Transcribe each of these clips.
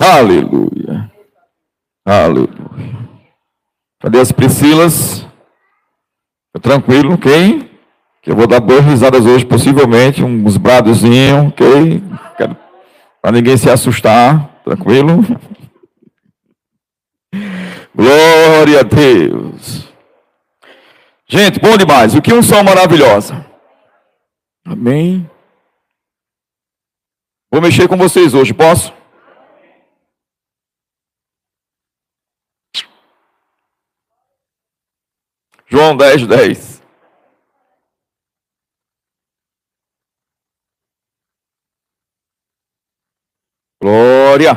Aleluia. Aleluia. Cadê as Priscilas? Tá tranquilo, ok? Que eu vou dar boas risadas hoje, possivelmente, uns bradozinhos, ok? Para ninguém se assustar, tranquilo? Glória a Deus. Gente, bom demais. O que um som maravilhosa. Amém. Vou mexer com vocês hoje, posso? João 10, 10. Glória.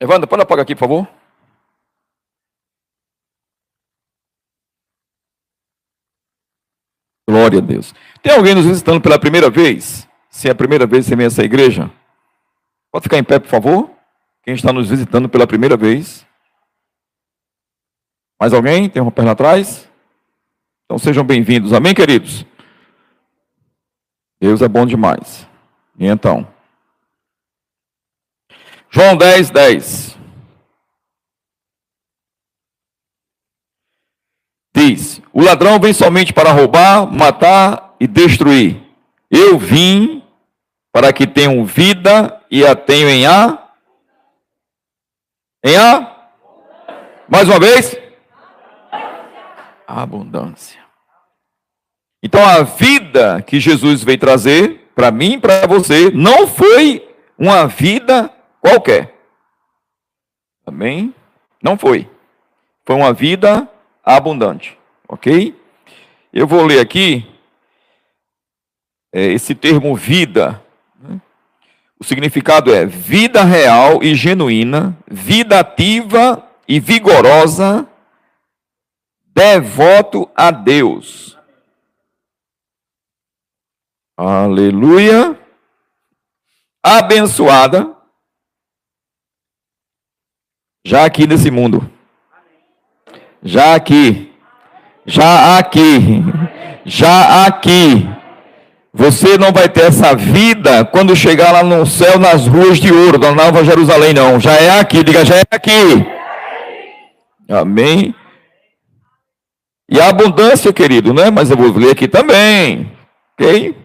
Evandro, pode apagar aqui, por favor. Glória a Deus. Tem alguém nos visitando pela primeira vez? Se é a primeira vez que você vem a essa igreja, pode ficar em pé, por favor. Quem está nos visitando pela primeira vez? Mais alguém? Tem uma perna atrás? Então sejam bem-vindos. Amém, queridos? Deus é bom demais. E então? João 10, 10. Diz: O ladrão vem somente para roubar, matar e destruir. Eu vim para que tenham vida e a tenham em A. Em A? Mais uma vez? Abundância. Então a vida que Jesus veio trazer para mim e para você não foi uma vida qualquer. Amém? Não foi. Foi uma vida abundante. Ok? Eu vou ler aqui é, esse termo vida. Né? O significado é vida real e genuína, vida ativa e vigorosa devoto a Deus. Aleluia. Abençoada. Já aqui nesse mundo. Já aqui. Já aqui. Já aqui. Você não vai ter essa vida quando chegar lá no céu nas ruas de ouro da Nova Jerusalém, não. Já é aqui, diga, já é aqui. Amém. E a abundância, querido, né? Mas eu vou ler aqui também, ok?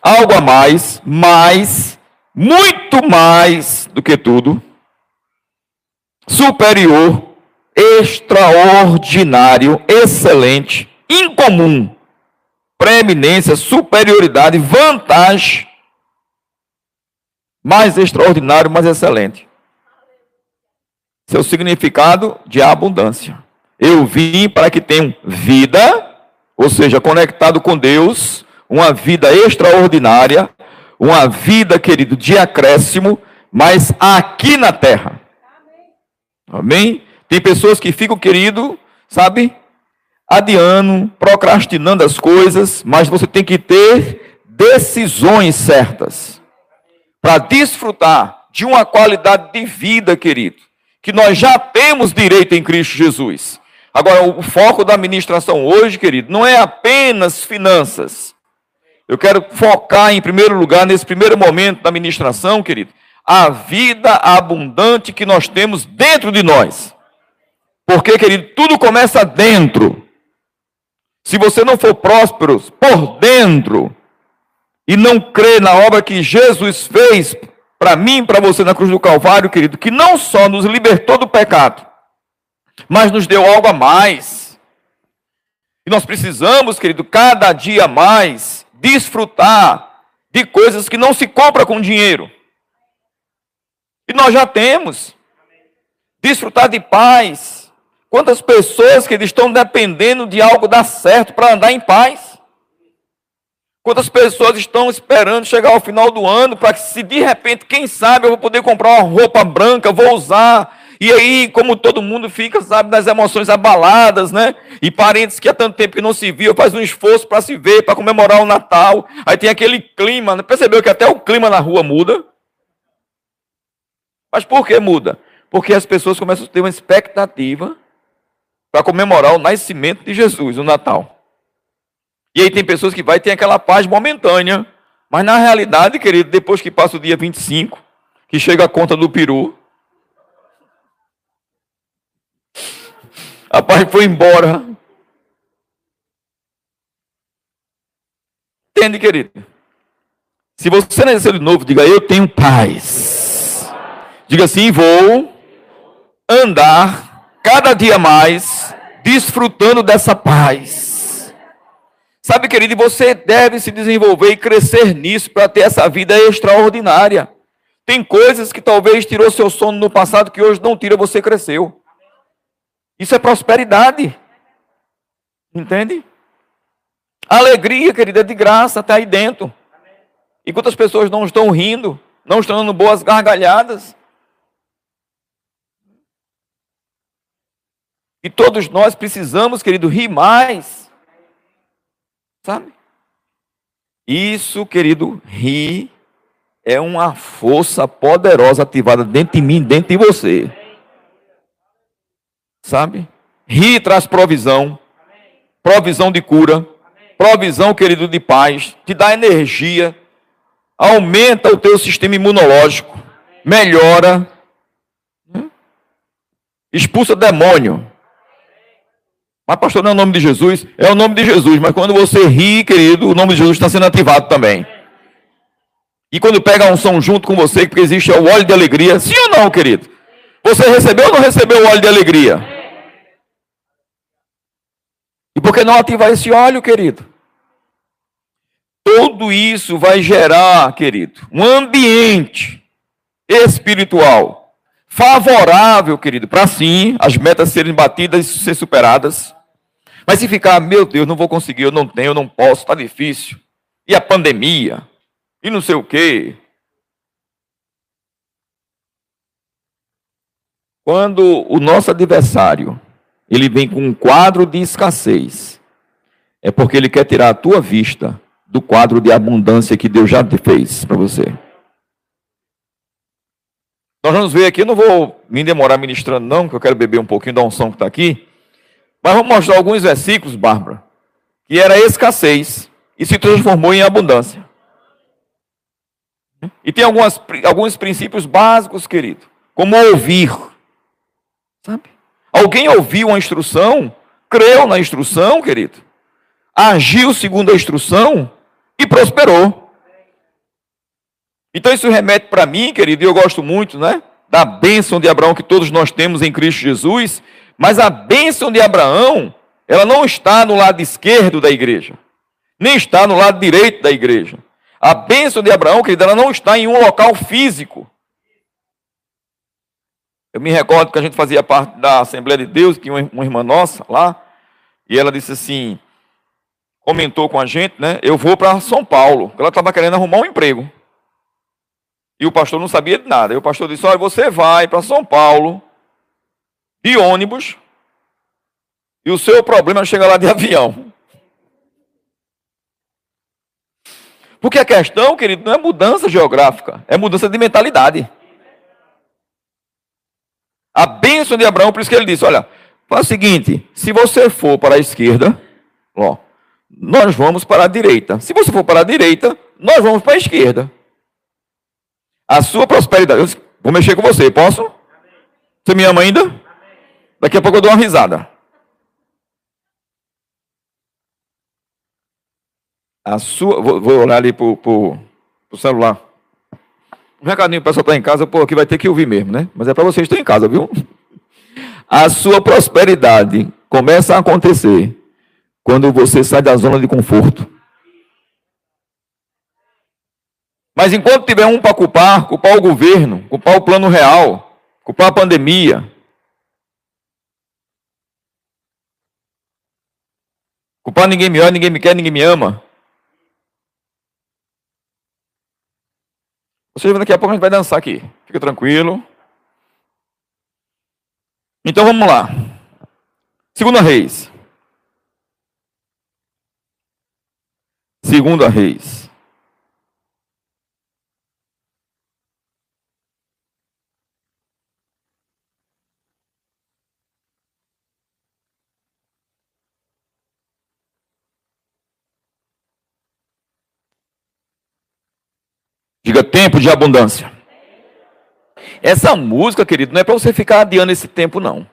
Algo a mais, mais, muito mais do que tudo, superior, extraordinário, excelente, incomum, preeminência, superioridade, vantagem, mais extraordinário, mais excelente. Seu significado de abundância. Eu vim para que tenham vida, ou seja, conectado com Deus, uma vida extraordinária, uma vida, querido, de acréscimo, mas aqui na terra. Amém? Tem pessoas que ficam, querido, sabe, adiando, procrastinando as coisas, mas você tem que ter decisões certas para desfrutar de uma qualidade de vida, querido, que nós já temos direito em Cristo Jesus. Agora, o foco da ministração hoje, querido, não é apenas finanças. Eu quero focar em primeiro lugar, nesse primeiro momento da ministração, querido, a vida abundante que nós temos dentro de nós. Porque, querido, tudo começa dentro. Se você não for próspero por dentro e não crer na obra que Jesus fez para mim para você na cruz do Calvário, querido, que não só nos libertou do pecado, mas nos deu algo a mais. E nós precisamos, querido, cada dia mais desfrutar de coisas que não se compra com dinheiro. E nós já temos. Desfrutar de paz. Quantas pessoas que estão dependendo de algo dar certo para andar em paz? Quantas pessoas estão esperando chegar ao final do ano para que, se de repente, quem sabe, eu vou poder comprar uma roupa branca, vou usar e aí, como todo mundo fica, sabe, nas emoções abaladas, né? E parentes que há tanto tempo que não se viam, faz um esforço para se ver, para comemorar o Natal. Aí tem aquele clima, né? percebeu que até o clima na rua muda? Mas por que muda? Porque as pessoas começam a ter uma expectativa para comemorar o nascimento de Jesus, o Natal. E aí tem pessoas que vai ter aquela paz momentânea, Mas na realidade, querido, depois que passa o dia 25, que chega a conta do peru, rapaz foi embora. Entende, querido? Se você nasceu de novo, diga: Eu tenho paz. Diga assim: Vou andar cada dia mais desfrutando dessa paz. Sabe, querido, você deve se desenvolver e crescer nisso para ter essa vida extraordinária. Tem coisas que talvez tirou seu sono no passado que hoje não tira, você cresceu. Isso é prosperidade. Entende? Alegria, querida, é de graça, está aí dentro. Enquanto as pessoas não estão rindo, não estão dando boas gargalhadas. E todos nós precisamos, querido, rir mais. Sabe? Isso, querido, rir é uma força poderosa ativada dentro de mim, dentro de você. Sabe? Rir traz provisão, provisão de cura, provisão, querido, de paz, te dá energia, aumenta o teu sistema imunológico, melhora, né? expulsa demônio. Mas, pastor, não é o nome de Jesus? É o nome de Jesus, mas quando você ri, querido, o nome de Jesus está sendo ativado também. E quando pega um som junto com você, porque existe o óleo de alegria, sim ou não, querido? Você recebeu ou não recebeu o óleo de alegria? Por que não ativar esse óleo, querido? Tudo isso vai gerar, querido, um ambiente espiritual favorável, querido, para sim as metas serem batidas e ser superadas. Mas se ficar, meu Deus, não vou conseguir, eu não tenho, eu não posso, está difícil. E a pandemia? E não sei o quê. Quando o nosso adversário, ele vem com um quadro de escassez, é porque ele quer tirar a tua vista do quadro de abundância que Deus já fez para você. Nós vamos ver aqui, eu não vou me demorar ministrando não, que eu quero beber um pouquinho da unção que está aqui. Mas vamos mostrar alguns versículos, Bárbara, que era escassez e se transformou em abundância. E tem algumas, alguns princípios básicos, querido, como ouvir. Sabe? Alguém ouviu uma instrução, creu na instrução, querido, agiu segundo a instrução e prosperou. Então isso remete para mim, querido, e eu gosto muito, né? Da bênção de Abraão que todos nós temos em Cristo Jesus, mas a bênção de Abraão, ela não está no lado esquerdo da igreja, nem está no lado direito da igreja. A bênção de Abraão, querida, ela não está em um local físico. Eu me recordo que a gente fazia parte da Assembleia de Deus, tinha uma irmã nossa lá, e ela disse assim, comentou com a gente, né? Eu vou para São Paulo. Ela estava querendo arrumar um emprego. E o pastor não sabia de nada. E o pastor disse: Olha, você vai para São Paulo de ônibus, e o seu problema é chegar lá de avião. Porque a questão, querido, não é mudança geográfica, é mudança de mentalidade. A bênção de Abraão, por isso que ele disse: olha, faz o seguinte: se você for para a esquerda, ó, nós vamos para a direita. Se você for para a direita, nós vamos para a esquerda. A sua prosperidade. Eu vou mexer com você, posso? Você me ama ainda? Daqui a pouco eu dou uma risada. A sua. Vou, vou olhar ali pro, pro celular. Um recadinho para o pessoal estar tá em casa, pô, que vai ter que ouvir mesmo, né? Mas é para vocês que estão em casa, viu? A sua prosperidade começa a acontecer quando você sai da zona de conforto. Mas enquanto tiver um para culpar, culpar o governo, culpar o plano real, culpar a pandemia, Culpar ninguém me olha, ninguém me quer, ninguém me ama. Você daqui a pouco a gente vai dançar aqui. Fica tranquilo. Então vamos lá. Segunda Reis. Segunda Reis. Diga tempo de abundância. Essa música, querido, não é para você ficar adiando esse tempo, não.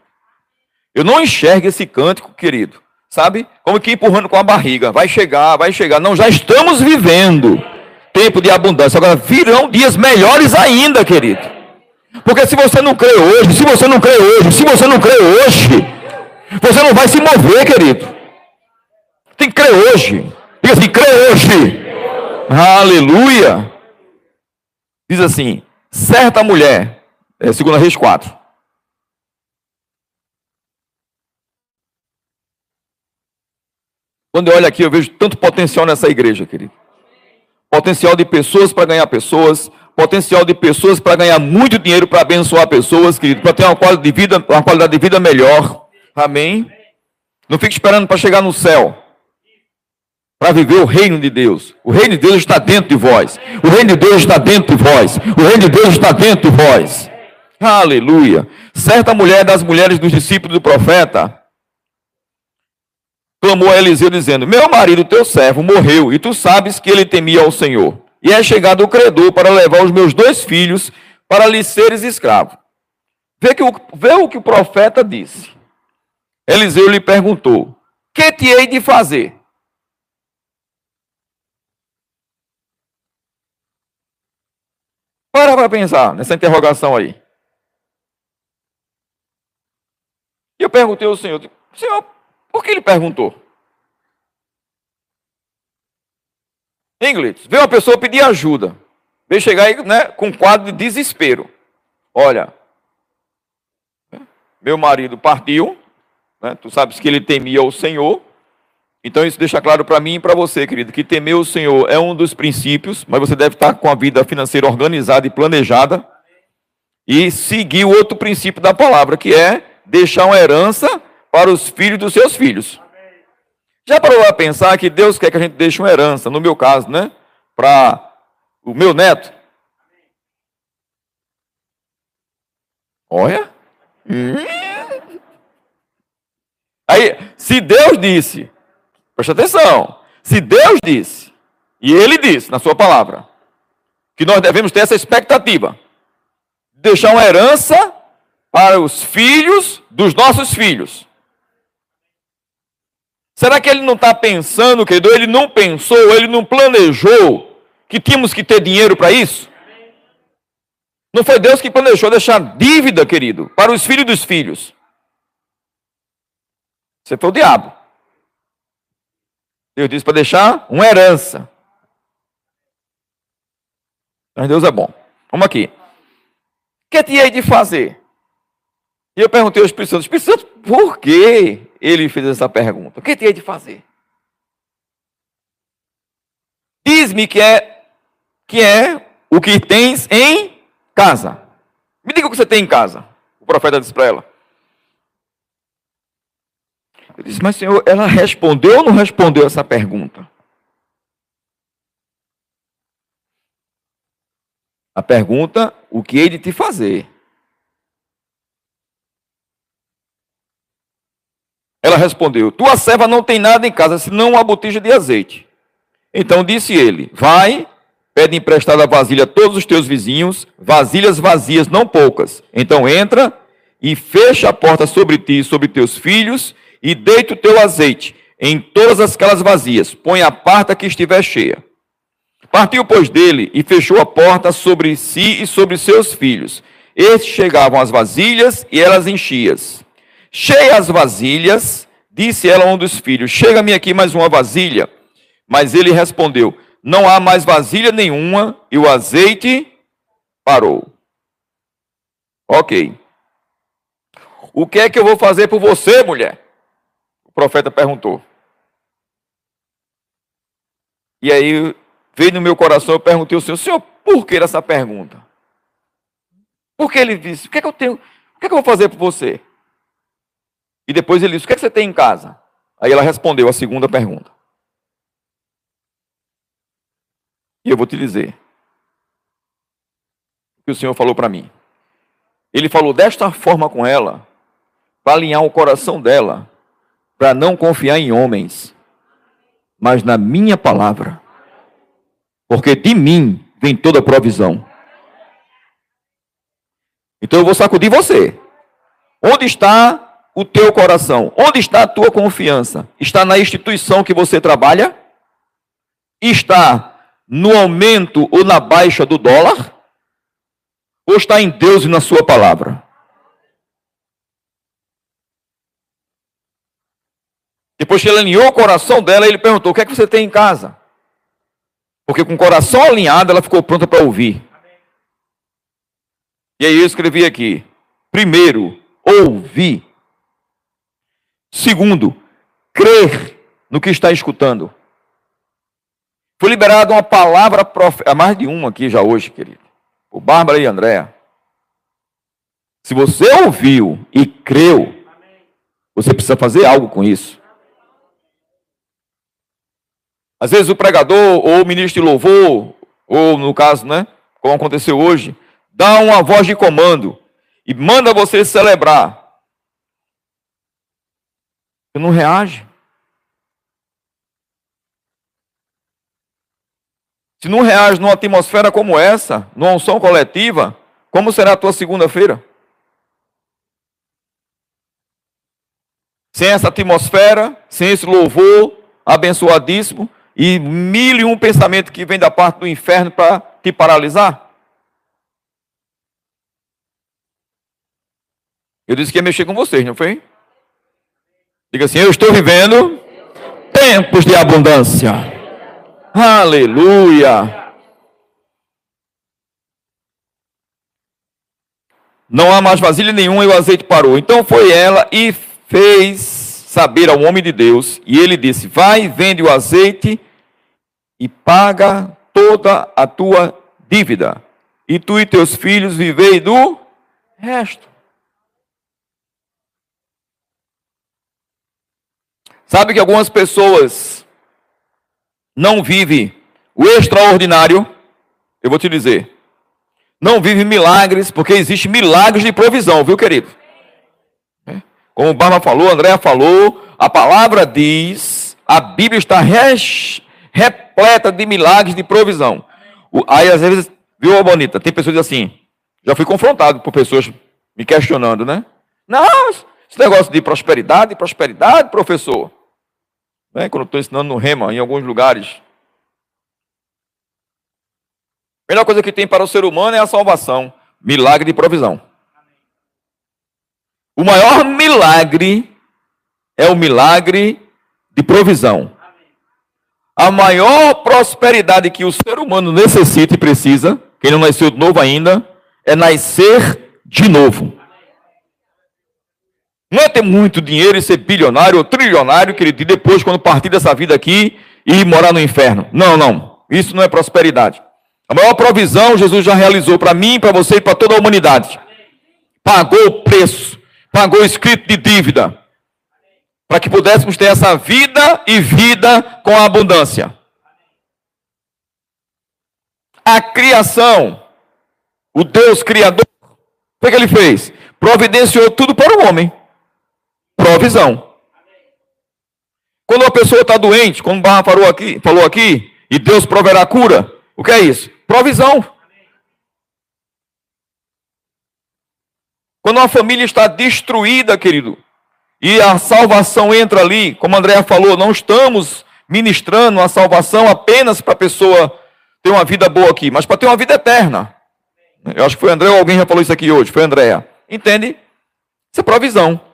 Eu não enxergo esse cântico, querido, sabe? Como que empurrando com a barriga. Vai chegar, vai chegar. Não, já estamos vivendo tempo de abundância. Agora virão dias melhores ainda, querido. Porque se você não crê hoje, se você não crê hoje, se você não crê hoje, você não vai se mover, querido. Tem que crer hoje. Diga assim, crê hoje. Aleluia. Diz assim, certa mulher, é, segunda Reis 4. Quando eu olho aqui, eu vejo tanto potencial nessa igreja, querido. Potencial de pessoas para ganhar pessoas, potencial de pessoas para ganhar muito dinheiro para abençoar pessoas, querido, para ter uma qualidade de vida, uma qualidade de vida melhor. Amém? Não fique esperando para chegar no céu. Para viver o reino de Deus. O reino de Deus está dentro de vós. O reino de Deus está dentro de vós. O reino de Deus está dentro de vós. Aleluia. Certa mulher das mulheres dos discípulos do profeta clamou a Eliseu dizendo: Meu marido, teu servo, morreu, e tu sabes que ele temia ao Senhor. E é chegado o credor para levar os meus dois filhos para lhe seres escravo. Vê, que o, vê o que o profeta disse. Eliseu lhe perguntou: Que te hei de fazer? Para para pensar nessa interrogação aí. E eu perguntei ao Senhor: Senhor, por que ele perguntou? Inglês, veio uma pessoa pedir ajuda. Veio chegar aí né, com um quadro de desespero. Olha, meu marido partiu, né, tu sabes que ele temia o Senhor. Então isso deixa claro para mim e para você, querido, que temer o Senhor é um dos princípios, mas você deve estar com a vida financeira organizada e planejada e seguir o outro princípio da palavra, que é deixar uma herança para os filhos dos seus filhos. Já parou a pensar que Deus quer que a gente deixe uma herança, no meu caso, né? Para o meu neto? Olha. Aí, se Deus disse, preste atenção, se Deus disse, e Ele disse na Sua palavra, que nós devemos ter essa expectativa, deixar uma herança para os filhos dos nossos filhos. Será que ele não está pensando, querido? Ele não pensou, ele não planejou que tínhamos que ter dinheiro para isso? Não foi Deus que planejou deixar dívida, querido, para os filhos dos filhos. Você foi o diabo. Deus disse para deixar uma herança. Mas Deus é bom. Vamos aqui. O que tinha de fazer? E eu perguntei ao Espírito Santo, Espírito Santo, por que ele fez essa pergunta? O que tinha de fazer? Diz-me que é, que é o que tens em casa. Me diga o que você tem em casa. O profeta disse para ela. Eu disse, mas Senhor, ela respondeu ou não respondeu essa pergunta? A pergunta, o que hei de te fazer? Ela respondeu: Tua serva não tem nada em casa, senão uma botija de azeite. Então disse ele: Vai, pede emprestada vasilha a todos os teus vizinhos, vasilhas vazias, não poucas. Então entra e fecha a porta sobre ti e sobre teus filhos, e deita o teu azeite em todas aquelas vazias. Põe a parte que estiver cheia. Partiu, pois, dele e fechou a porta sobre si e sobre seus filhos. Estes chegavam às vasilhas e elas enchias. Cheias as vasilhas, disse ela a um dos filhos: Chega-me aqui mais uma vasilha. Mas ele respondeu: Não há mais vasilha nenhuma, e o azeite parou. Ok. O que é que eu vou fazer por você, mulher? Profeta perguntou. E aí veio no meu coração, eu perguntei ao Senhor, Senhor, por que essa pergunta? Por que ele disse, o que é que eu tenho, o que é que eu vou fazer por você? E depois ele disse: O que, é que você tem em casa? Aí ela respondeu a segunda pergunta. E eu vou te dizer o que o Senhor falou para mim. Ele falou desta forma com ela, para alinhar o coração dela, para não confiar em homens, mas na minha palavra. Porque de mim vem toda provisão. Então eu vou sacudir você. Onde está o teu coração? Onde está a tua confiança? Está na instituição que você trabalha? Está no aumento ou na baixa do dólar? Ou está em Deus e na Sua palavra? Depois que ele alinhou o coração dela, ele perguntou: O que é que você tem em casa? Porque com o coração alinhado, ela ficou pronta para ouvir. E aí eu escrevi aqui: primeiro, ouvir. Segundo, crer no que está escutando. Foi liberada uma palavra profética, mais de uma aqui já hoje, querido. O Bárbara e Andréa. Se você ouviu e creu, você precisa fazer algo com isso. Às vezes o pregador ou o ministro de louvor, ou no caso, né, como aconteceu hoje, dá uma voz de comando e manda você celebrar. Você não reage. Se não reage numa atmosfera como essa, numa unção coletiva, como será a tua segunda-feira? Sem essa atmosfera, sem esse louvor abençoadíssimo e mil e um pensamento que vem da parte do inferno para te paralisar? Eu disse que ia mexer com vocês, não foi? Diga assim: Eu estou vivendo tempos de abundância. Aleluia. Não há mais vasilha nenhuma e o azeite parou. Então foi ela e fez saber ao homem de Deus. E ele disse: Vai, vende o azeite e paga toda a tua dívida. E tu e teus filhos vivei do resto. Sabe que algumas pessoas não vivem o extraordinário? Eu vou te dizer. Não vivem milagres, porque existe milagres de provisão, viu, querido? Como o Barba falou, André falou, a palavra diz, a Bíblia está repleta de milagres de provisão. Aí, às vezes, viu, Bonita? Tem pessoas assim, já fui confrontado por pessoas me questionando, né? Não, esse negócio de prosperidade, prosperidade, professor. Né? Quando estou ensinando no Rema, em alguns lugares. A melhor coisa que tem para o ser humano é a salvação. Milagre de provisão. O maior milagre é o milagre de provisão. A maior prosperidade que o ser humano necessita e precisa, quem não nasceu de novo ainda, é nascer de novo. Não é ter muito dinheiro e ser bilionário ou trilionário, querido, e depois, quando partir dessa vida aqui, ir morar no inferno. Não, não. Isso não é prosperidade. A maior provisão Jesus já realizou para mim, para você e para toda a humanidade. Pagou o preço, pagou o escrito de dívida, para que pudéssemos ter essa vida e vida com abundância. A criação, o Deus Criador, o que ele fez? Providenciou tudo para o homem provisão. Quando uma pessoa está doente, como o Barra falou aqui, falou aqui, e Deus proverá cura, o que é isso? Provisão. Quando uma família está destruída, querido, e a salvação entra ali, como a Andréa falou, não estamos ministrando a salvação apenas para a pessoa ter uma vida boa aqui, mas para ter uma vida eterna. Eu acho que foi André ou alguém já falou isso aqui hoje, foi Andréa. Entende? Isso é provisão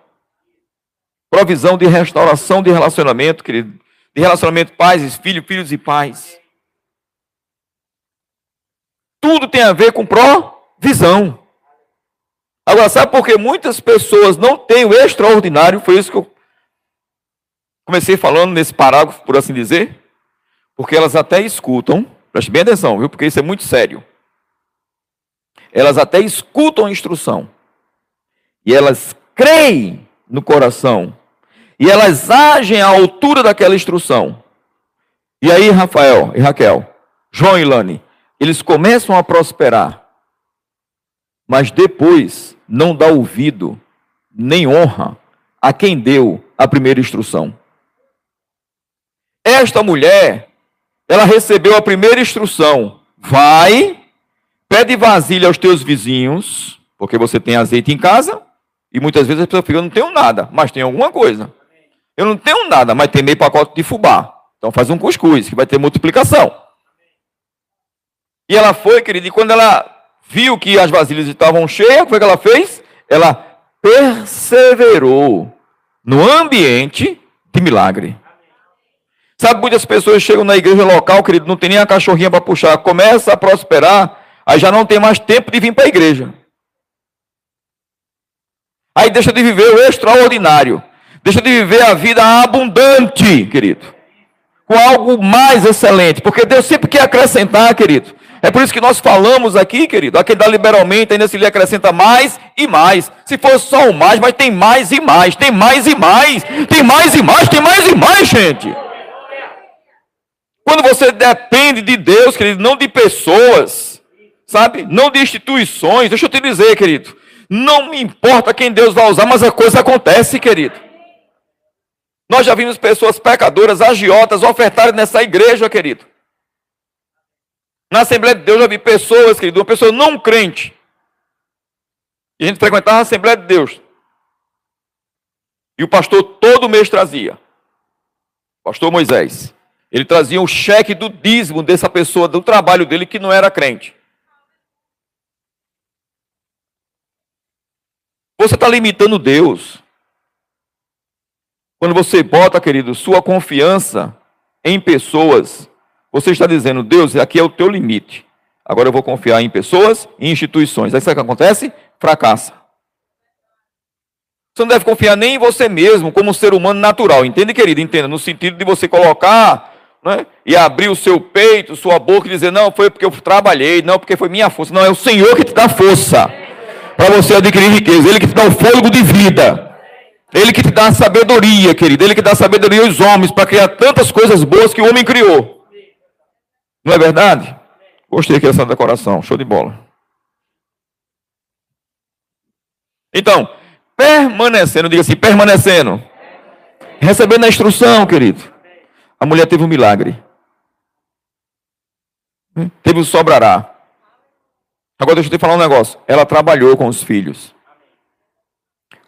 provisão de restauração de relacionamento, querido. De relacionamento pais, filhos, filhos e pais. Tudo tem a ver com provisão. Agora, sabe por que muitas pessoas não têm o extraordinário? Foi isso que eu comecei falando nesse parágrafo, por assim dizer. Porque elas até escutam, preste bem atenção, viu? Porque isso é muito sério. Elas até escutam a instrução. E elas creem no coração e elas agem à altura daquela instrução. E aí, Rafael e Raquel, João e Lani, eles começam a prosperar, mas depois não dá ouvido nem honra a quem deu a primeira instrução. Esta mulher, ela recebeu a primeira instrução, vai, pede vasilha aos teus vizinhos, porque você tem azeite em casa, e muitas vezes a pessoa fica, eu não tenho nada, mas tem alguma coisa. Eu não tenho nada, mas tem meio pacote de fubá. Então faz um cuscuz, que vai ter multiplicação. E ela foi, querido, e quando ela viu que as vasilhas estavam cheias, o que ela fez? Ela perseverou no ambiente de milagre. Sabe, muitas pessoas chegam na igreja local, querido, não tem nem a cachorrinha para puxar, começa a prosperar, aí já não tem mais tempo de vir para a igreja. Aí deixa de viver o extraordinário, deixa de viver a vida abundante, querido, com algo mais excelente, porque Deus sempre quer acrescentar, querido. É por isso que nós falamos aqui, querido, aquele dá liberalmente, ainda se lhe acrescenta mais e mais. Se for só o mais, mas tem mais e mais, tem mais e mais, tem mais e mais, tem mais e mais, gente. Quando você depende de Deus, querido, não de pessoas, sabe? Não de instituições. Deixa eu te dizer, querido. Não importa quem Deus vai usar, mas a coisa acontece, querido. Nós já vimos pessoas pecadoras, agiotas, ofertarem nessa igreja, querido. Na Assembleia de Deus eu já vi pessoas, querido, uma pessoa não crente. E a gente frequentava a Assembleia de Deus. E o pastor todo mês trazia. Pastor Moisés. Ele trazia o cheque do dízimo dessa pessoa, do trabalho dele, que não era crente. Você está limitando Deus. Quando você bota, querido, sua confiança em pessoas, você está dizendo, Deus, aqui é o teu limite. Agora eu vou confiar em pessoas e instituições. Aí sabe o que acontece? Fracassa. Você não deve confiar nem em você mesmo, como ser humano natural. Entende, querido? Entenda. No sentido de você colocar né? e abrir o seu peito, sua boca e dizer: Não, foi porque eu trabalhei, não, porque foi minha força. Não, é o Senhor que te dá força para você adquirir riqueza, Ele que te dá o fôlego de vida. Ele que te dá sabedoria, querido. Ele que dá sabedoria aos homens para criar tantas coisas boas que o homem criou. Não é verdade? Gostei aqui dessa decoração. Show de bola. Então, permanecendo, diga assim, permanecendo. Recebendo a instrução, querido. A mulher teve um milagre. Teve um sobrará. Agora deixa eu te falar um negócio. Ela trabalhou com os filhos.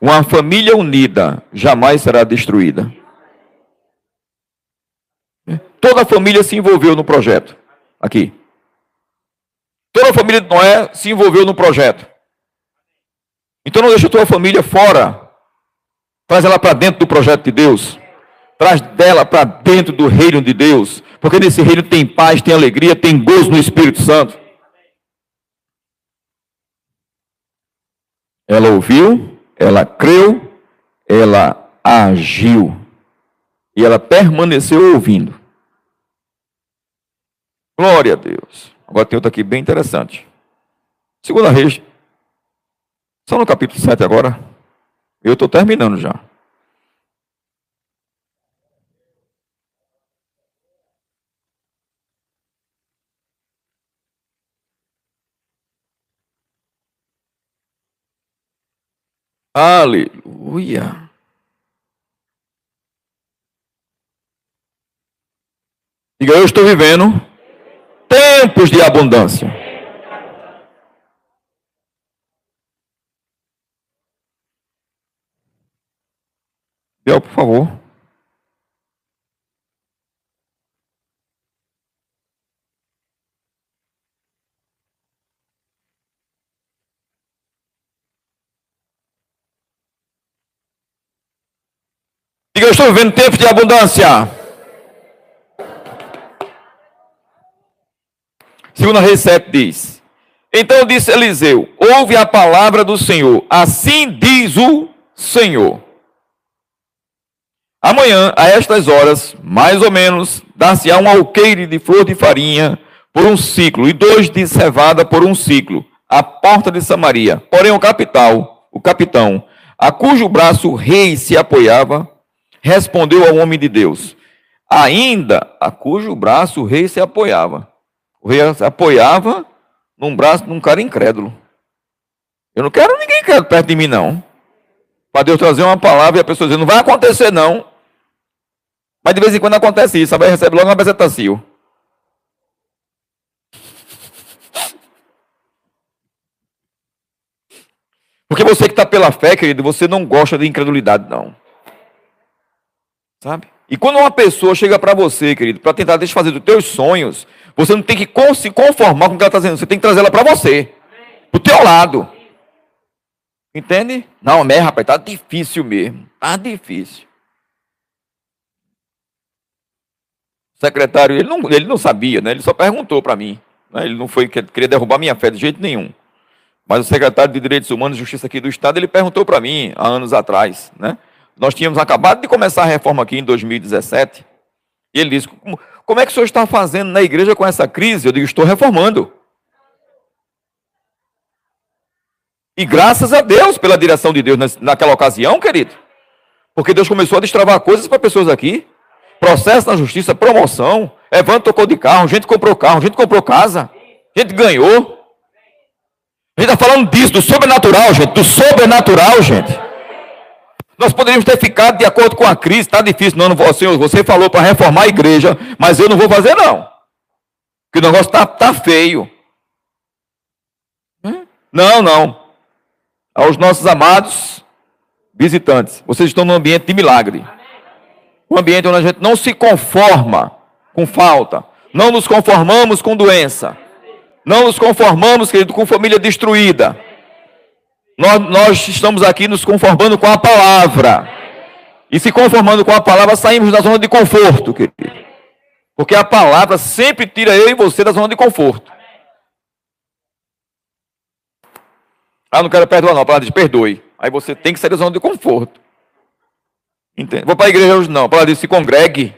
Uma família unida jamais será destruída. Toda a família se envolveu no projeto. Aqui. Toda a família de Noé se envolveu no projeto. Então não deixa a tua família fora. Traz ela para dentro do projeto de Deus. Traz dela para dentro do reino de Deus. Porque nesse reino tem paz, tem alegria, tem gozo no Espírito Santo. Ela ouviu, ela creu, ela agiu. E ela permaneceu ouvindo. Glória a Deus. Agora tem outro aqui bem interessante. Segunda Reis. Só no capítulo 7 agora. Eu estou terminando já. Aleluia. Diga, eu estou vivendo tempos de abundância. Biel, por favor. Diga, eu estou vivendo tempo de abundância. Segunda Reis 7 diz: Então disse Eliseu: Ouve a palavra do Senhor, assim diz o Senhor. Amanhã, a estas horas, mais ou menos, dar-se-á um alqueire de flor de farinha por um ciclo, e dois de cevada por um ciclo, à porta de Samaria. Porém, o capital, o capitão, a cujo braço o rei se apoiava, respondeu ao homem de Deus: Ainda a cujo braço o rei se apoiava. O rei se apoiava num braço de um cara incrédulo. Eu não quero ninguém incrédulo perto de mim, não. Para Deus trazer uma palavra e a pessoa dizer: Não vai acontecer, não. Mas de vez em quando acontece isso. Aí recebe logo uma bezetacil. Porque você que está pela fé, querido, você não gosta de incredulidade, não. Sabe? E quando uma pessoa chega para você, querido, para tentar desfazer dos teus sonhos, você não tem que se conformar com o que ela está dizendo, você tem que trazer ela para você, para o teu lado. Entende? Não, mas rapaz, tá difícil mesmo. Tá difícil. O secretário, ele não, ele não sabia, né? Ele só perguntou para mim. Né? Ele não foi queria derrubar minha fé de jeito nenhum. Mas o secretário de Direitos Humanos e Justiça aqui do Estado, ele perguntou para mim, há anos atrás, né? Nós tínhamos acabado de começar a reforma aqui em 2017. E ele disse: Como, é que o senhor está fazendo na igreja com essa crise? Eu digo: Estou reformando. E graças a Deus pela direção de Deus naquela ocasião, querido. Porque Deus começou a destravar coisas para pessoas aqui. Processo na justiça, promoção. Evandro tocou de carro, gente comprou carro, gente comprou casa. Gente ganhou. A gente está falando disso, do sobrenatural, gente. Do sobrenatural, gente. Nós poderíamos ter ficado de acordo com a crise. Está difícil. Não, não Senhor, você falou para reformar a igreja, mas eu não vou fazer, não. Porque o negócio está tá feio. Não, não aos nossos amados visitantes. Vocês estão num ambiente de milagre. Um ambiente onde a gente não se conforma com falta. Não nos conformamos com doença. Não nos conformamos, querido, com família destruída. Nós, nós estamos aqui nos conformando com a palavra. E se conformando com a palavra, saímos da zona de conforto, querido. Porque a palavra sempre tira eu e você da zona de conforto. Ah, não quero perdoar, não. A palavra diz perdoe. Aí você tem que sair da zona de conforto. Entende? Vou para a igreja hoje, não. A palavra diz se congregue.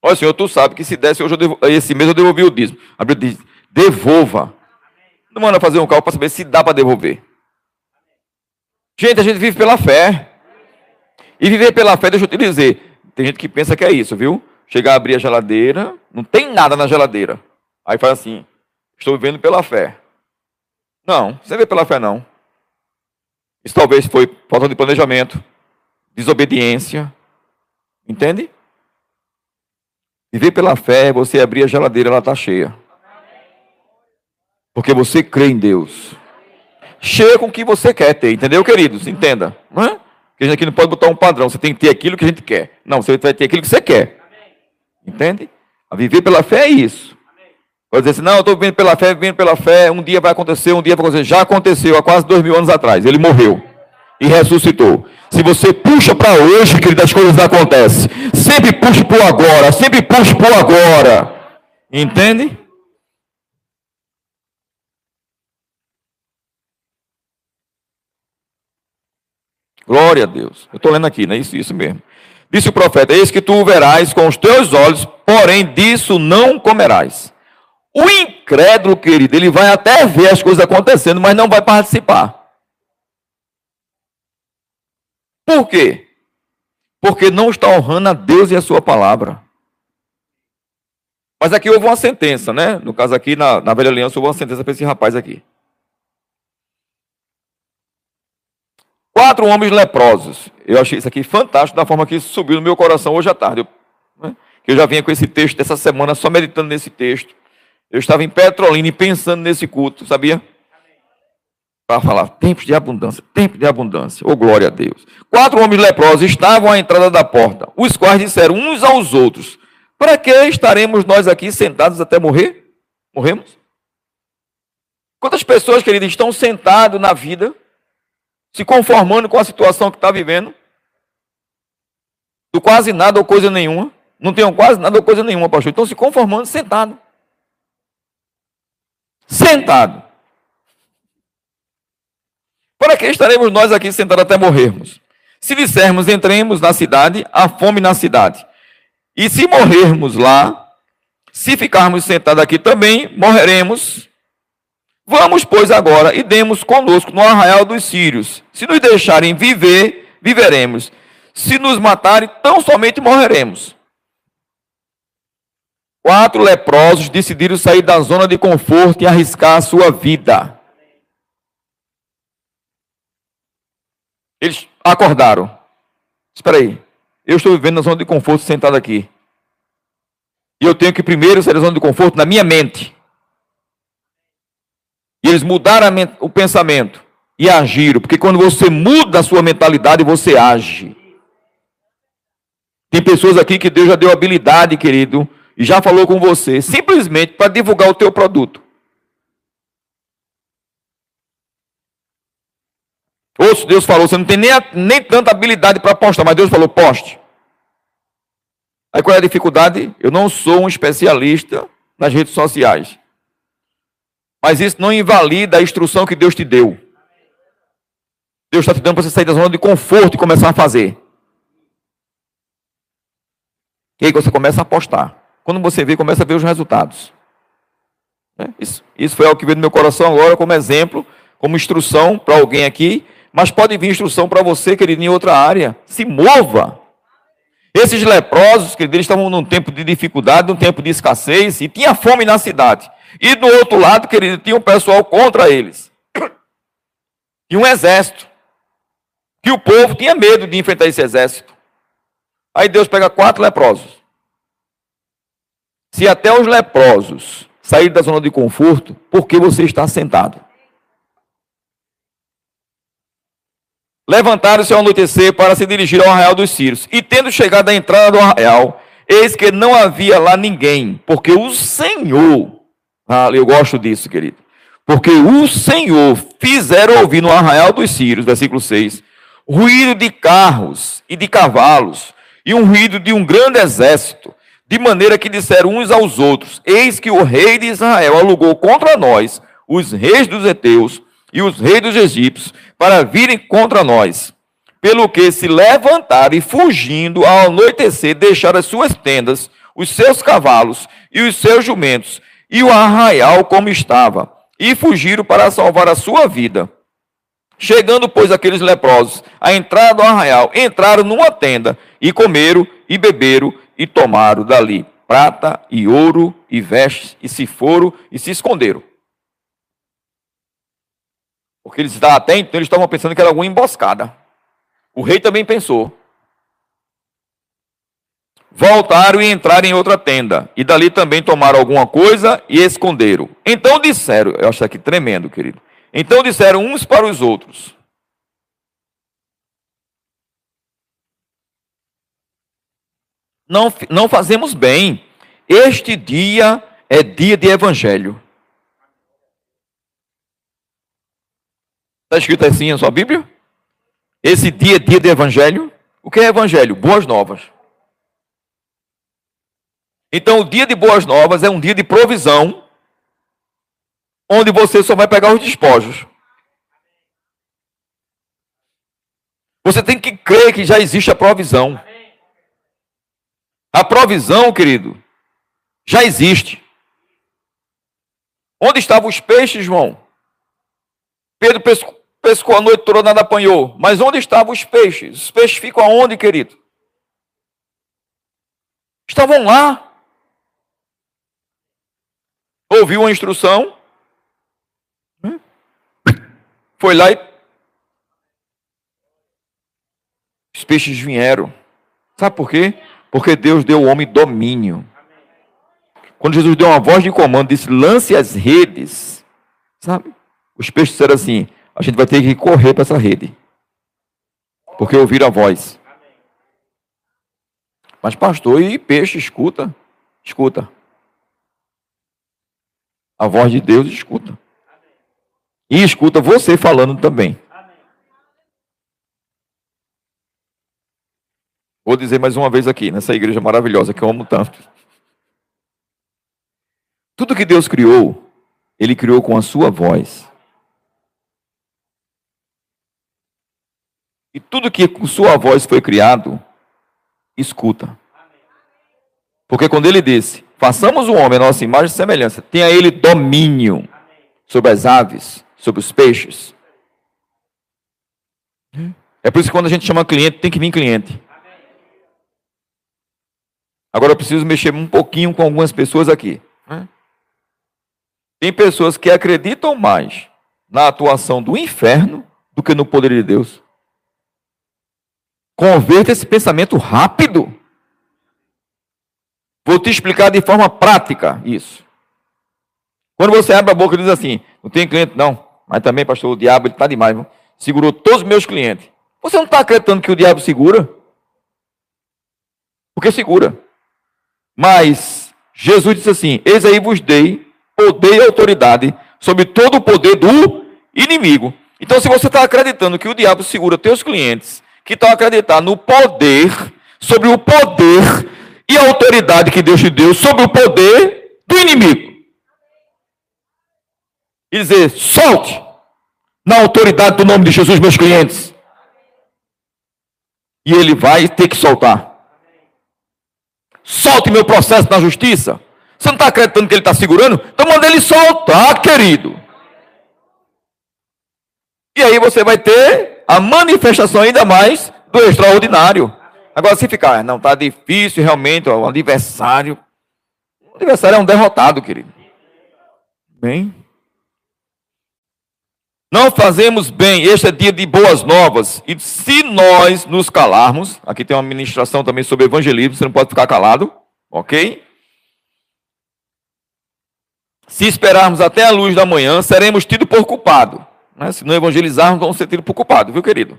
Olha, Senhor, tu sabe que se desse hoje, devo, esse mês eu devolvi o dízimo. A Bíblia diz, devolva. Não manda fazer um cálculo para saber se dá para devolver. Gente, a gente vive pela fé. E viver pela fé, deixa eu te dizer, tem gente que pensa que é isso, viu? Chegar a abrir a geladeira, não tem nada na geladeira. Aí faz assim, estou vivendo pela fé. Não, você vê pela fé não. Isso talvez foi falta de planejamento, desobediência. Entende? Viver pela fé é você abrir a geladeira, ela está cheia. Porque você crê em Deus. Cheia com o que você quer ter, entendeu, queridos? Entenda. Não é? A gente aqui não pode botar um padrão. Você tem que ter aquilo que a gente quer. Não, você vai ter aquilo que você quer. Entende? A viver pela fé é isso. Vai dizer assim, não, eu estou vivendo pela fé, vivendo pela fé, um dia vai acontecer, um dia vai acontecer. Já aconteceu há quase dois mil anos atrás. Ele morreu e ressuscitou. Se você puxa para hoje, querido, as coisas acontecem. Sempre puxe para o agora, sempre puxe para o agora. Entende? Glória a Deus. Eu estou lendo aqui, né? Isso, isso mesmo. Disse o profeta: Eis que tu verás com os teus olhos, porém disso não comerás. O incrédulo, querido, ele vai até ver as coisas acontecendo, mas não vai participar. Por quê? Porque não está honrando a Deus e a sua palavra. Mas aqui houve uma sentença, né? No caso aqui, na, na velha aliança, houve uma sentença para esse rapaz aqui. Quatro homens leprosos. Eu achei isso aqui fantástico, da forma que isso subiu no meu coração hoje à tarde. Eu, né? eu já vinha com esse texto dessa semana, só meditando nesse texto. Eu estava em Petrolina e pensando nesse culto, sabia? Para falar, tempos de abundância, tempo de abundância. Oh, glória a Deus. Quatro homens leprosos estavam à entrada da porta, os quais disseram uns aos outros: Para que estaremos nós aqui sentados até morrer? Morremos? Quantas pessoas, queridos, estão sentados na vida, se conformando com a situação que está vivendo, do quase nada ou coisa nenhuma, não tenham quase nada ou coisa nenhuma, pastor, estão se conformando sentado sentado. Para que estaremos nós aqui sentados até morrermos? Se dissermos, entremos na cidade, há fome na cidade. E se morrermos lá, se ficarmos sentados aqui também, morreremos. Vamos, pois, agora e demos conosco no arraial dos sírios. Se nos deixarem viver, viveremos. Se nos matarem, tão somente morreremos. Quatro leprosos decidiram sair da zona de conforto e arriscar a sua vida. Eles acordaram. Espera aí. Eu estou vivendo na zona de conforto sentado aqui. E eu tenho que primeiro sair da zona de conforto na minha mente. E eles mudaram o pensamento e agiram, porque quando você muda a sua mentalidade, você age. Tem pessoas aqui que Deus já deu habilidade, querido, e já falou com você, simplesmente para divulgar o teu produto. Outros, Deus falou, você não tem nem, nem tanta habilidade para postar, mas Deus falou, poste. Aí qual é a dificuldade? Eu não sou um especialista nas redes sociais. Mas isso não invalida a instrução que Deus te deu. Deus está te dando para você sair da zona de conforto e começar a fazer. E aí você começa a apostar. Quando você vê, começa a ver os resultados. É, isso, isso foi algo que veio no meu coração agora como exemplo, como instrução para alguém aqui. Mas pode vir instrução para você, querido, em outra área. Se mova. Esses leprosos, querido, eles estavam num tempo de dificuldade, num tempo de escassez, e tinha fome na cidade. E do outro lado, querido, tinha um pessoal contra eles. E um exército. Que o povo tinha medo de enfrentar esse exército. Aí Deus pega quatro leprosos. Se até os leprosos saírem da zona de conforto, por que você está sentado? Levantaram-se ao anoitecer para se dirigir ao arraial dos Círios. E tendo chegado à entrada do arraial, eis que não havia lá ninguém, porque o Senhor, eu gosto disso, querido, porque o Senhor fizeram ouvir no arraial dos Círios, versículo 6, ruído de carros e de cavalos, e um ruído de um grande exército, de maneira que disseram uns aos outros: Eis que o rei de Israel alugou contra nós os reis dos heteus e os reis dos egípcios para virem contra nós. Pelo que se levantaram e fugindo ao anoitecer, deixaram as suas tendas, os seus cavalos e os seus jumentos, e o arraial como estava, e fugiram para salvar a sua vida. Chegando, pois, aqueles leprosos à entrada do arraial, entraram numa tenda e comeram e beberam e tomaram dali prata e ouro e vestes e se foram e se esconderam. Porque eles até então eles estavam pensando que era alguma emboscada. O rei também pensou. Voltaram e entraram em outra tenda. E dali também tomaram alguma coisa e esconderam. Então disseram, eu acho aqui tremendo, querido. Então disseram uns para os outros: Não, não fazemos bem. Este dia é dia de evangelho. Está escrito assim na sua Bíblia? Esse dia é dia de evangelho. O que é evangelho? Boas novas. Então, o dia de boas novas é um dia de provisão, onde você só vai pegar os despojos. Você tem que crer que já existe a provisão. A provisão, querido, já existe. Onde estavam os peixes, João? Pedro pescou a noite toda, nada apanhou. Mas onde estavam os peixes? Os peixes ficam aonde, querido? Estavam lá. Ouviu a instrução. Hum? Foi lá e. Os peixes vieram. Sabe por quê? Porque Deus deu ao homem domínio. Quando Jesus deu uma voz de comando, disse: lance as redes. Sabe? Os peixes disseram assim: a gente vai ter que correr para essa rede. Porque ouviram a voz. Mas, pastor, e peixe, escuta? Escuta. A voz de Deus escuta. E escuta você falando também. Vou dizer mais uma vez aqui, nessa igreja maravilhosa que eu amo tanto. Tudo que Deus criou, Ele criou com a sua voz. E tudo que com sua voz foi criado, escuta. Porque quando ele disse, façamos o homem a nossa imagem e semelhança, tenha ele domínio sobre as aves, sobre os peixes. É por isso que quando a gente chama cliente, tem que vir cliente. Agora eu preciso mexer um pouquinho com algumas pessoas aqui. Tem pessoas que acreditam mais na atuação do inferno do que no poder de Deus. Converta esse pensamento rápido. Vou te explicar de forma prática isso. Quando você abre a boca e diz assim: Não tem cliente, não. Mas também, pastor, o diabo está demais. Viu? Segurou todos os meus clientes. Você não está acreditando que o diabo segura? Porque segura. Mas Jesus disse assim: Eis aí vos dei poder e autoridade sobre todo o poder do inimigo. Então, se você está acreditando que o diabo segura teus clientes, que estão acreditando no poder, sobre o poder e a autoridade que Deus te deu sobre o poder do inimigo. E dizer, solte na autoridade do nome de Jesus, meus clientes. E ele vai ter que soltar. Solte meu processo na justiça. Você não está acreditando que ele está segurando? Então manda ele soltar, querido. E aí você vai ter a manifestação ainda mais do extraordinário. Agora, se ficar, não, está difícil realmente, ó, o adversário. O adversário é um derrotado, querido. Bem. Não fazemos bem, este é dia de boas novas. E se nós nos calarmos, aqui tem uma ministração também sobre evangelismo, você não pode ficar calado, ok? Se esperarmos até a luz da manhã, seremos tidos por culpado. Né? Se não evangelizarmos, vamos ser tidos por culpado, viu, querido?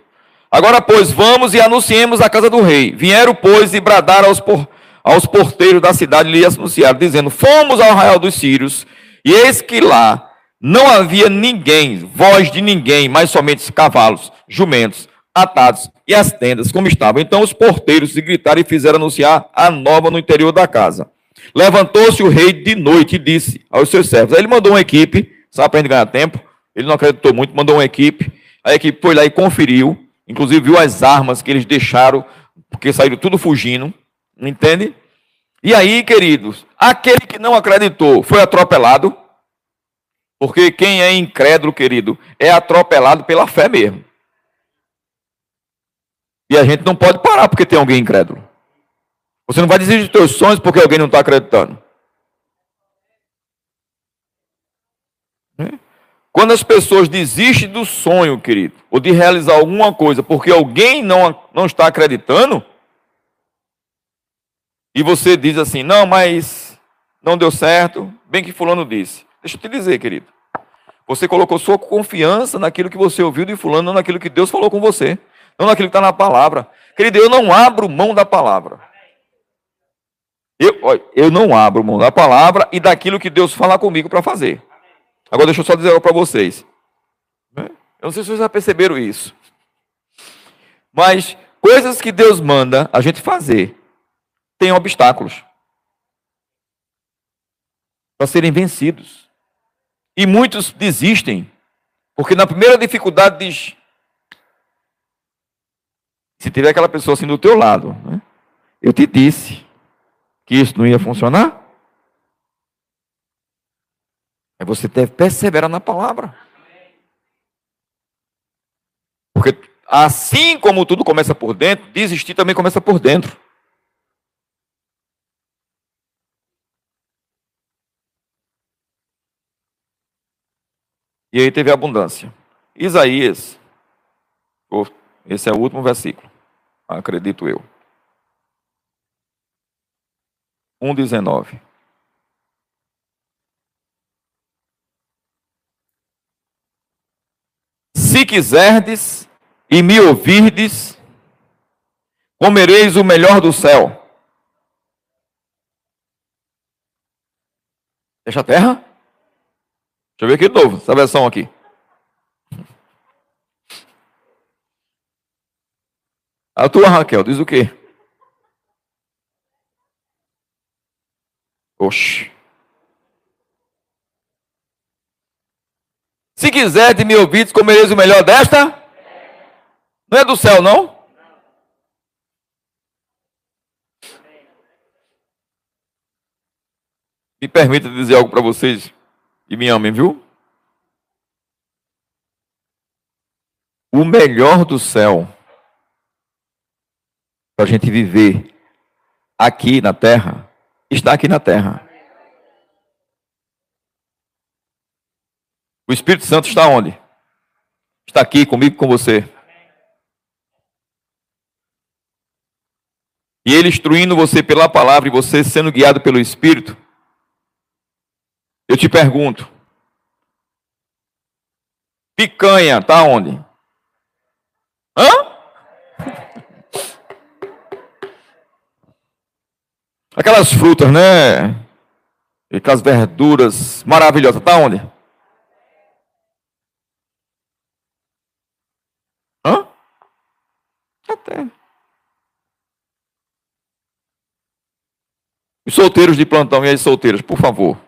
Agora, pois, vamos e anunciemos a casa do rei. Vieram, pois, e bradaram aos, por, aos porteiros da cidade e lhe anunciaram, dizendo: Fomos ao arraial dos sírios, e eis que lá não havia ninguém, voz de ninguém, mas somente cavalos, jumentos, atados e as tendas, como estavam. Então os porteiros se gritaram e fizeram anunciar a nova no interior da casa. Levantou-se o rei de noite e disse aos seus servos. Aí ele mandou uma equipe, só para ganhar tempo. Ele não acreditou muito, mandou uma equipe. A equipe foi lá e conferiu, inclusive viu as armas que eles deixaram, porque saíram tudo fugindo, entende? E aí, queridos, aquele que não acreditou foi atropelado, porque quem é incrédulo, querido, é atropelado pela fé mesmo. E a gente não pode parar porque tem alguém incrédulo. Você não vai desistir dos seus sonhos porque alguém não está acreditando. Quando as pessoas desistem do sonho, querido, ou de realizar alguma coisa porque alguém não, não está acreditando, e você diz assim: não, mas não deu certo, bem que Fulano disse. Deixa eu te dizer, querido. Você colocou sua confiança naquilo que você ouviu de fulano, não naquilo que Deus falou com você. Não naquilo que está na palavra. Querido, eu não abro mão da palavra. Eu, eu não abro mão da palavra e daquilo que Deus fala comigo para fazer. Agora deixa eu só dizer algo para vocês. Eu não sei se vocês já perceberam isso. Mas coisas que Deus manda a gente fazer tem obstáculos para serem vencidos. E muitos desistem, porque na primeira dificuldade diz: se tiver aquela pessoa assim do teu lado, né? eu te disse que isso não ia funcionar. Aí você deve perseverar na palavra. Porque assim como tudo começa por dentro, desistir também começa por dentro. E aí teve abundância. Isaías, esse é o último versículo, acredito eu. 1,19. Se quiserdes e me ouvirdes, comereis o melhor do céu. Deixa a terra? Deixa eu ver aqui de novo, essa versão aqui. A tua, Raquel, diz o quê? Oxe. Se quiser de me ouvir, comereis o melhor desta? Não é do céu, não? Me permita dizer algo para vocês e me amem, viu? O melhor do céu para a gente viver aqui na terra está aqui na terra. O Espírito Santo está onde? Está aqui comigo, com você. E ele instruindo você pela palavra e você sendo guiado pelo Espírito, eu te pergunto: Picanha, tá onde? Hã? Aquelas frutas, né? Aquelas verduras maravilhosas, tá onde? Hã? Até. Os solteiros de plantão e as solteiras, por favor.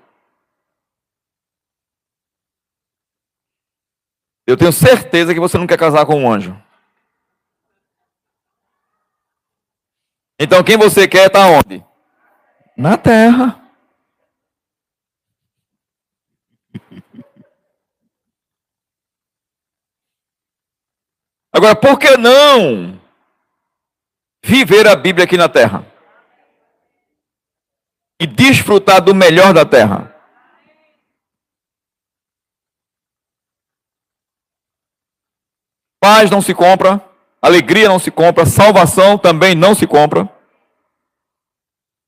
Eu tenho certeza que você não quer casar com um anjo. Então quem você quer está onde? Na terra. Agora, por que não viver a Bíblia aqui na terra? E desfrutar do melhor da terra? Paz não se compra, alegria não se compra, salvação também não se compra.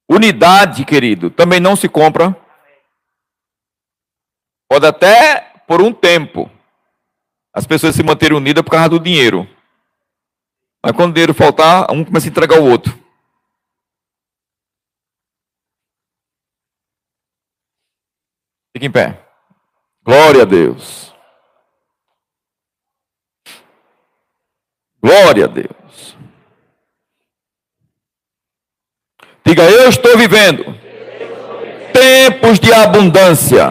Unidade, querido, também não se compra. Pode até por um tempo as pessoas se manterem unidas por causa do dinheiro. Mas quando o dinheiro faltar, um começa a entregar o outro. Fique em pé. Glória a Deus. Glória a Deus. Diga, eu estou vivendo tempos de abundância